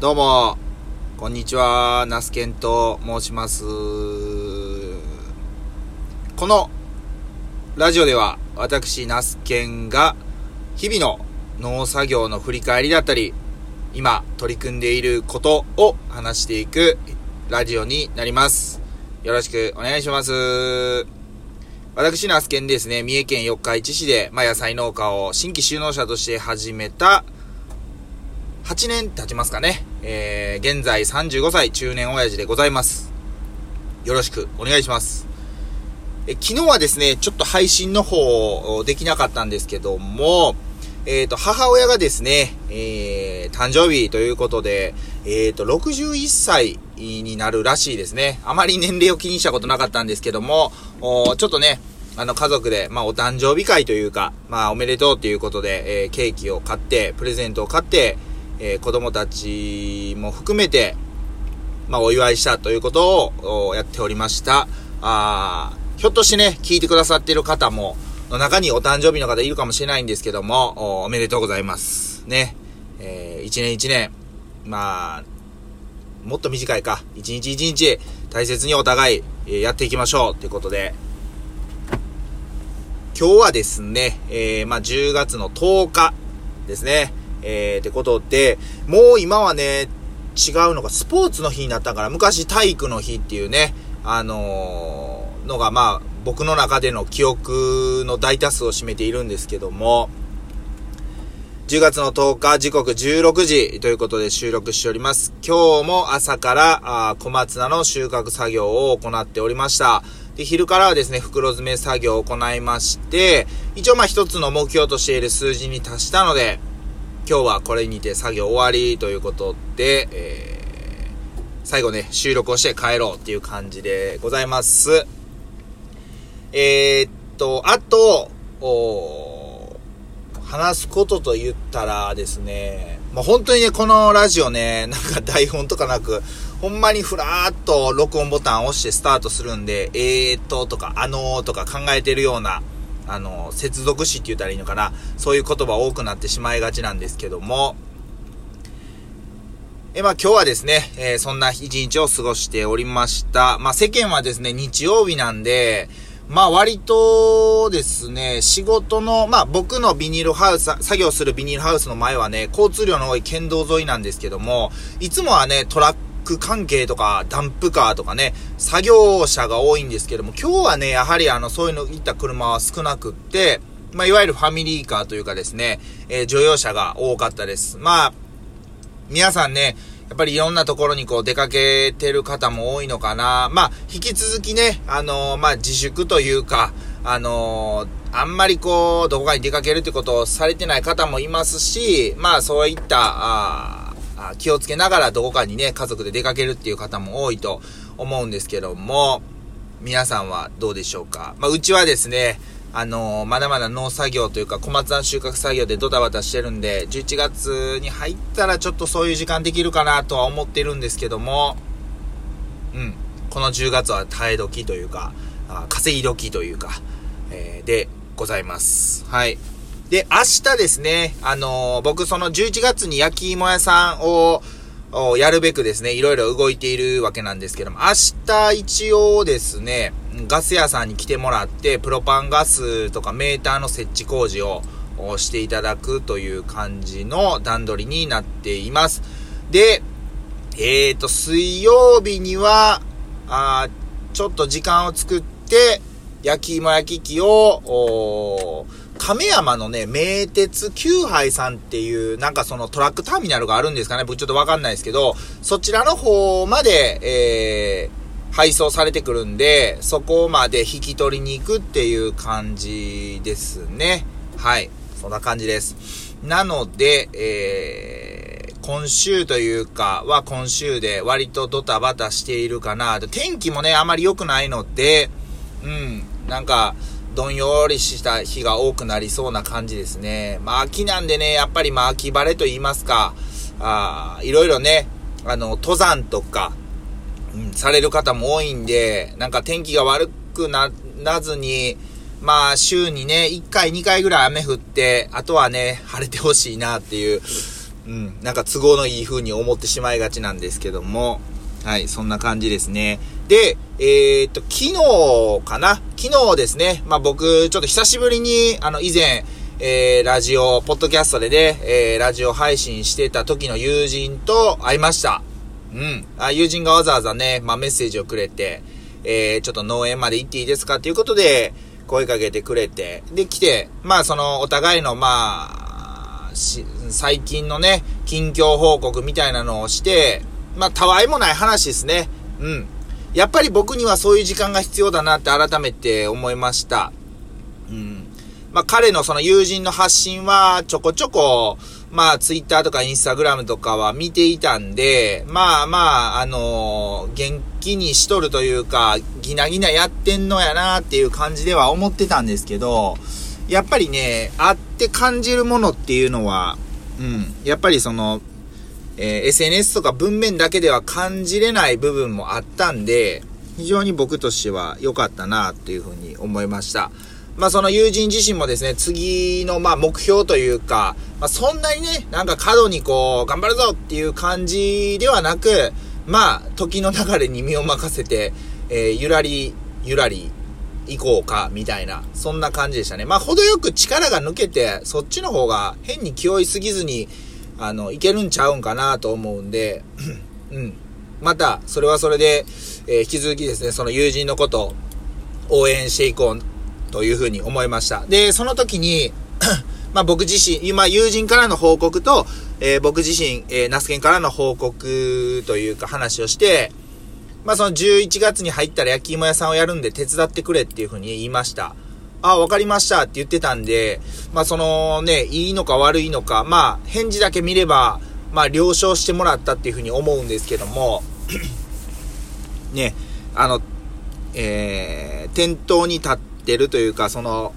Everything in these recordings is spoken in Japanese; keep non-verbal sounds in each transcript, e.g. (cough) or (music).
どうも、こんにちは、ナスケンと申します。このラジオでは、私、ナスケンが、日々の農作業の振り返りだったり、今取り組んでいることを話していくラジオになります。よろしくお願いします。私、ナスケンですね、三重県四日市市で、まあ、野菜農家を新規就農者として始めた、8年経ちますかね。えー、現在35歳中年親父でございます。よろしくお願いします。え昨日はですね、ちょっと配信の方できなかったんですけども、えっ、と、母親がですね、えー、誕生日ということで、えっ、と、61歳になるらしいですね。あまり年齢を気にしたことなかったんですけども、おちょっとね、あの、家族で、まあ、お誕生日会というか、まあ、おめでとうということで、えー、ケーキを買って、プレゼントを買って、えー、子供たちも含めて、まあ、お祝いしたということをやっておりました。あひょっとしてね、聞いてくださっている方も、の中にお誕生日の方いるかもしれないんですけども、おめでとうございます。ね。えー、一年一年、まあ、もっと短いか。一日一日、大切にお互い、えーやっていきましょう。ということで、今日はですね、えー、まあ、10月の10日ですね。えー、ってことで、もう今はね、違うのがスポーツの日になったから、昔体育の日っていうね、あのーのがまあ、僕の中での記憶の大多数を占めているんですけども、10月の10日時刻16時ということで収録しております。今日も朝からあ小松菜の収穫作業を行っておりました。で、昼からはですね、袋詰め作業を行いまして、一応まあ一つの目標としている数字に達したので、今日はこれにて作業終わりということで、えー、最後ね、収録をして帰ろうっていう感じでございます。えー、っと、あと、話すことと言ったらですね、まあ、本当にね、このラジオね、なんか台本とかなく、ほんまにふらーっと録音ボタンを押してスタートするんで、えーっととか、あのーとか考えてるような、あの、接続詞って言ったらいいのかな？そういう言葉多くなってしまいがちなんですけども、え、まあ今日はですね、えーそんな一日を過ごしておりました。まあ世間はですね、日曜日なんで、まあ割とですね、仕事の、まあ僕のビニールハウス、作業するビニールハウスの前はね、交通量の多い県道沿いなんですけども、いつもはね、トラック関係とか、ダンプカーとかね、作業車が多いんですけども、今日はね、やはりあの、そういうのいった車は少なくって、まあいわゆるファミリーカーというかですね、えー乗用車が多かったです。まあ、皆さんね、やっぱりいろんなところにこう出かけてる方も多いのかな。まあ、引き続きね、あのーまあ自粛というか、あのーあんまりこう、どこかに出かけるってことをされてない方もいますし、まあそういった、ああ気をつけながらどこかにね、家族で出かけるっていう方も多いと思うんですけども、皆さんはどうでしょうか？まあうちはですね、あのーまだまだ農作業というか小松菜収穫作業でドタバタしてるんで、11月に入ったらちょっとそういう時間できるかなとは思ってるんですけども、うん、この10月は耐え時というか、あ稼ぎ時というか、えーでございます。はい。で、明日ですね、あのー僕その11月に焼き芋屋さんを、やるべくですね、いろいろ動いているわけなんですけども、明日一応ですね、ガス屋さんに来てもらって、プロパンガスとかメーターの設置工事をしていただくという感じの段取りになっています。で、えーと、水曜日には、あちょっと時間を作って、焼き芋焼き器を、亀山のね、名鉄九杯さんっていう、なんかそのトラックターミナルがあるんですかね僕ちょっとわかんないですけど、そちらの方まで、えー、配送されてくるんで、そこまで引き取りに行くっていう感じですね。はい。そんな感じです。なので、えー、今週というかは今週で割とドタバタしているかな。天気もね、あまり良くないので、うん、なんか、どんよりした日が多くなりそうな感じですね。まあ秋なんでね、やっぱりまあ秋晴れと言いますか、あいろいろね、あの、登山とか、うん、される方も多いんで、なんか天気が悪くならずに、まあ週にね、1回2回ぐらい雨降って、あとはね、晴れてほしいなっていう、うん、なんか都合のいい風に思ってしまいがちなんですけども、はい、そんな感じですね。で、えー、っと、昨日かな？昨日ですね、まあ僕、ちょっと久しぶりに、あの、以前、えー、ラジオ、ポッドキャストでね、えー、ラジオ配信してた時の友人と会いました。うん。あ友人がわざわざね、まあメッセージをくれて、えー、ちょっと農園まで行っていいですかっていうことで、声かけてくれて、で、来て、まあその、お互いの、まあ、最近のね、近況報告みたいなのをして、まあ、たわいもない話ですね。うん。やっぱり僕にはそういう時間が必要だなって改めて思いました。うん。まあ、彼のその友人の発信はちょこちょこ、まあ、ツイッターとかインスタグラムとかは見ていたんで、まあまあ、あのー、元気にしとるというか、ギナギナやってんのやなっていう感じでは思ってたんですけど、やっぱりね、あって感じるものっていうのは、うん、やっぱりその、えー、SNS とか文面だけでは感じれない部分もあったんで、非常に僕としては良かったなっていうふうに思いました。まあその友人自身もですね、次のまあ目標というか、まあそんなにね、なんか過度にこう、頑張るぞっていう感じではなく、まあ時の流れに身を任せて、えー、ゆらり、ゆらり、行こうか、みたいな、そんな感じでしたね。まあ程よく力が抜けて、そっちの方が変に気負いすぎずに、あの、いけるんちゃうんかなと思うんで、(clears throat) うん。また、それはそれで、えー、引き続きですね、その友人のことを応援していこうというふうに思いました。で、その時に (clears throat) まあ僕自身、今友人からの報告と、えー、僕自身、えー、ナスケンからの報告というか話をして、まあその11月に入ったら焼き芋屋さんをやるんで手伝ってくれっていうふうに言いました。あ、わかりました。って言ってたんで、まあそのね、いいのか悪いのか、まあ返事だけ見れば、まあ了承してもらったっていうふうに思うんですけども、(clears throat) ね、あの、えー、店頭に立ってるというか、その、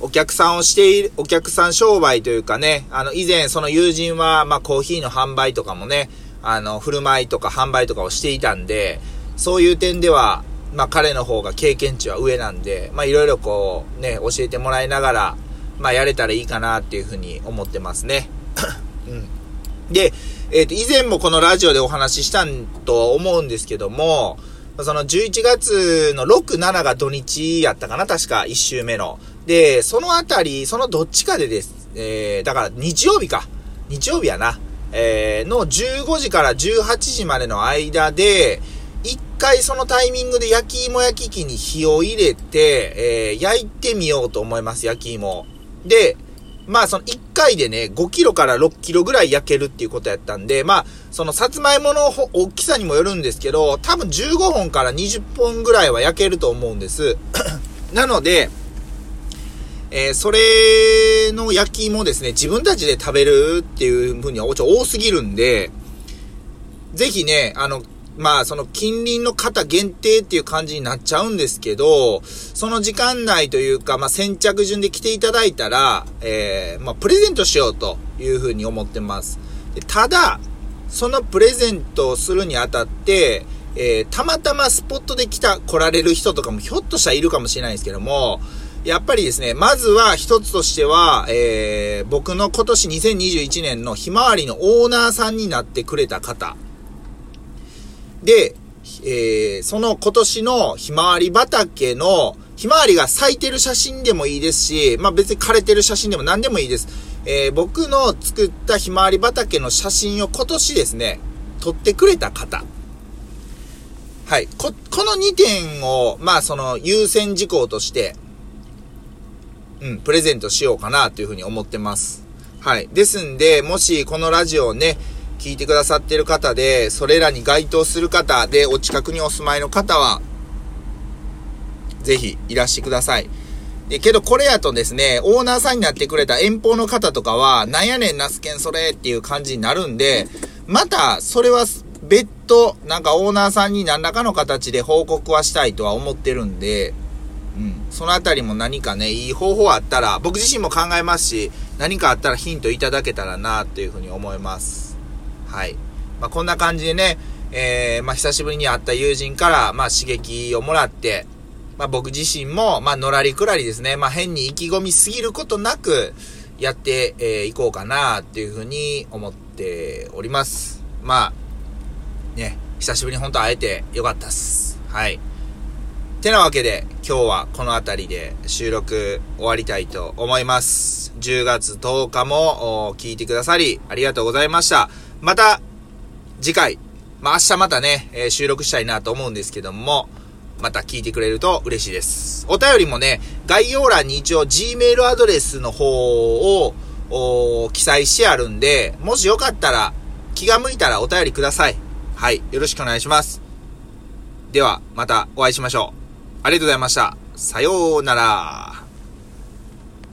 お客さんをしている、お客さん商売というかね、あの、以前その友人は、まあ、コーヒーの販売とかもね、あの、振る舞いとか販売とかをしていたんで、そういう点では、まあ、彼の方が経験値は上なんで、まあ、いろいろこう、ね、教えてもらいながら、まあ、やれたらいいかなっていうふうに思ってますね。(laughs) うん。で、えっ、ー、と、以前もこのラジオでお話ししたんと思うんですけども、その11月の6、7が土日やったかな確か1週目の。で、そのあたり、そのどっちかでです。えー、だから日曜日か。日曜日やな。えー、の15時から18時までの間で、一回そのタイミングで焼き芋焼き器に火を入れて、えー、焼いてみようと思います、焼き芋。で、まあその1回でね、5キロから6キロぐらい焼けるっていうことやったんで、まあ、そのさつまいもの大きさにもよるんですけど、多分15本から20本ぐらいは焼けると思うんです。(coughs) なので、えー、それの焼き芋ですね、自分たちで食べるっていう風にはちょ多すぎるんで、ぜひね、あの、まあ、その近隣の方限定っていう感じになっちゃうんですけど、その時間内というか、まあ、先着順で来ていただいたら、えー、まあ、プレゼントしようというふうに思ってます。ただ、そのプレゼントをするにあたって、えー、たまたまスポットで来た、来られる人とかもひょっとしたらいるかもしれないんですけども、やっぱりですね、まずは一つとしては、えー、僕の今年2021年のひまわりのオーナーさんになってくれた方、で、えー、その今年のひまわり畑の、ひまわりが咲いてる写真でもいいですし、まあ別に枯れてる写真でも何でもいいです。えー、僕の作ったひまわり畑の写真を今年ですね、撮ってくれた方。はい。こ、この2点を、まあその優先事項として、うん、プレゼントしようかなというふうに思ってます。はい。ですんで、もしこのラジオをね、聞いてくださってる方で、それらに該当する方で、お近くにお住まいの方は、ぜひいらしてください。で、けどこれやとですね、オーナーさんになってくれた遠方の方とかは、なんやねん、ナスケンそれっていう感じになるんで、また、それは別途、なんかオーナーさんに何らかの形で報告はしたいとは思ってるんで、うん。そのあたりも何かね、いい方法あったら、僕自身も考えますし、何かあったらヒントいただけたらな、っていうふうに思います。はい。まあ、こんな感じでね、えー、まあ、久しぶりに会った友人から、まあ、刺激をもらって、まあ、僕自身も、まあ、のらりくらりですね、まあ、変に意気込みすぎることなく、やってい、えー、こうかなっていうふうに思っております。まあ、ね、久しぶりに本当会えてよかったっす。はい。てなわけで、今日はこの辺りで収録終わりたいと思います。10月10日も聞いてくださりありがとうございました。また、次回、まあ明日またね、えー、収録したいなと思うんですけども、また聞いてくれると嬉しいです。お便りもね、概要欄に一応 Gmail アドレスの方を記載してあるんで、もしよかったら気が向いたらお便りください。はい。よろしくお願いします。では、またお会いしましょう。ありがとうございました。さようなら。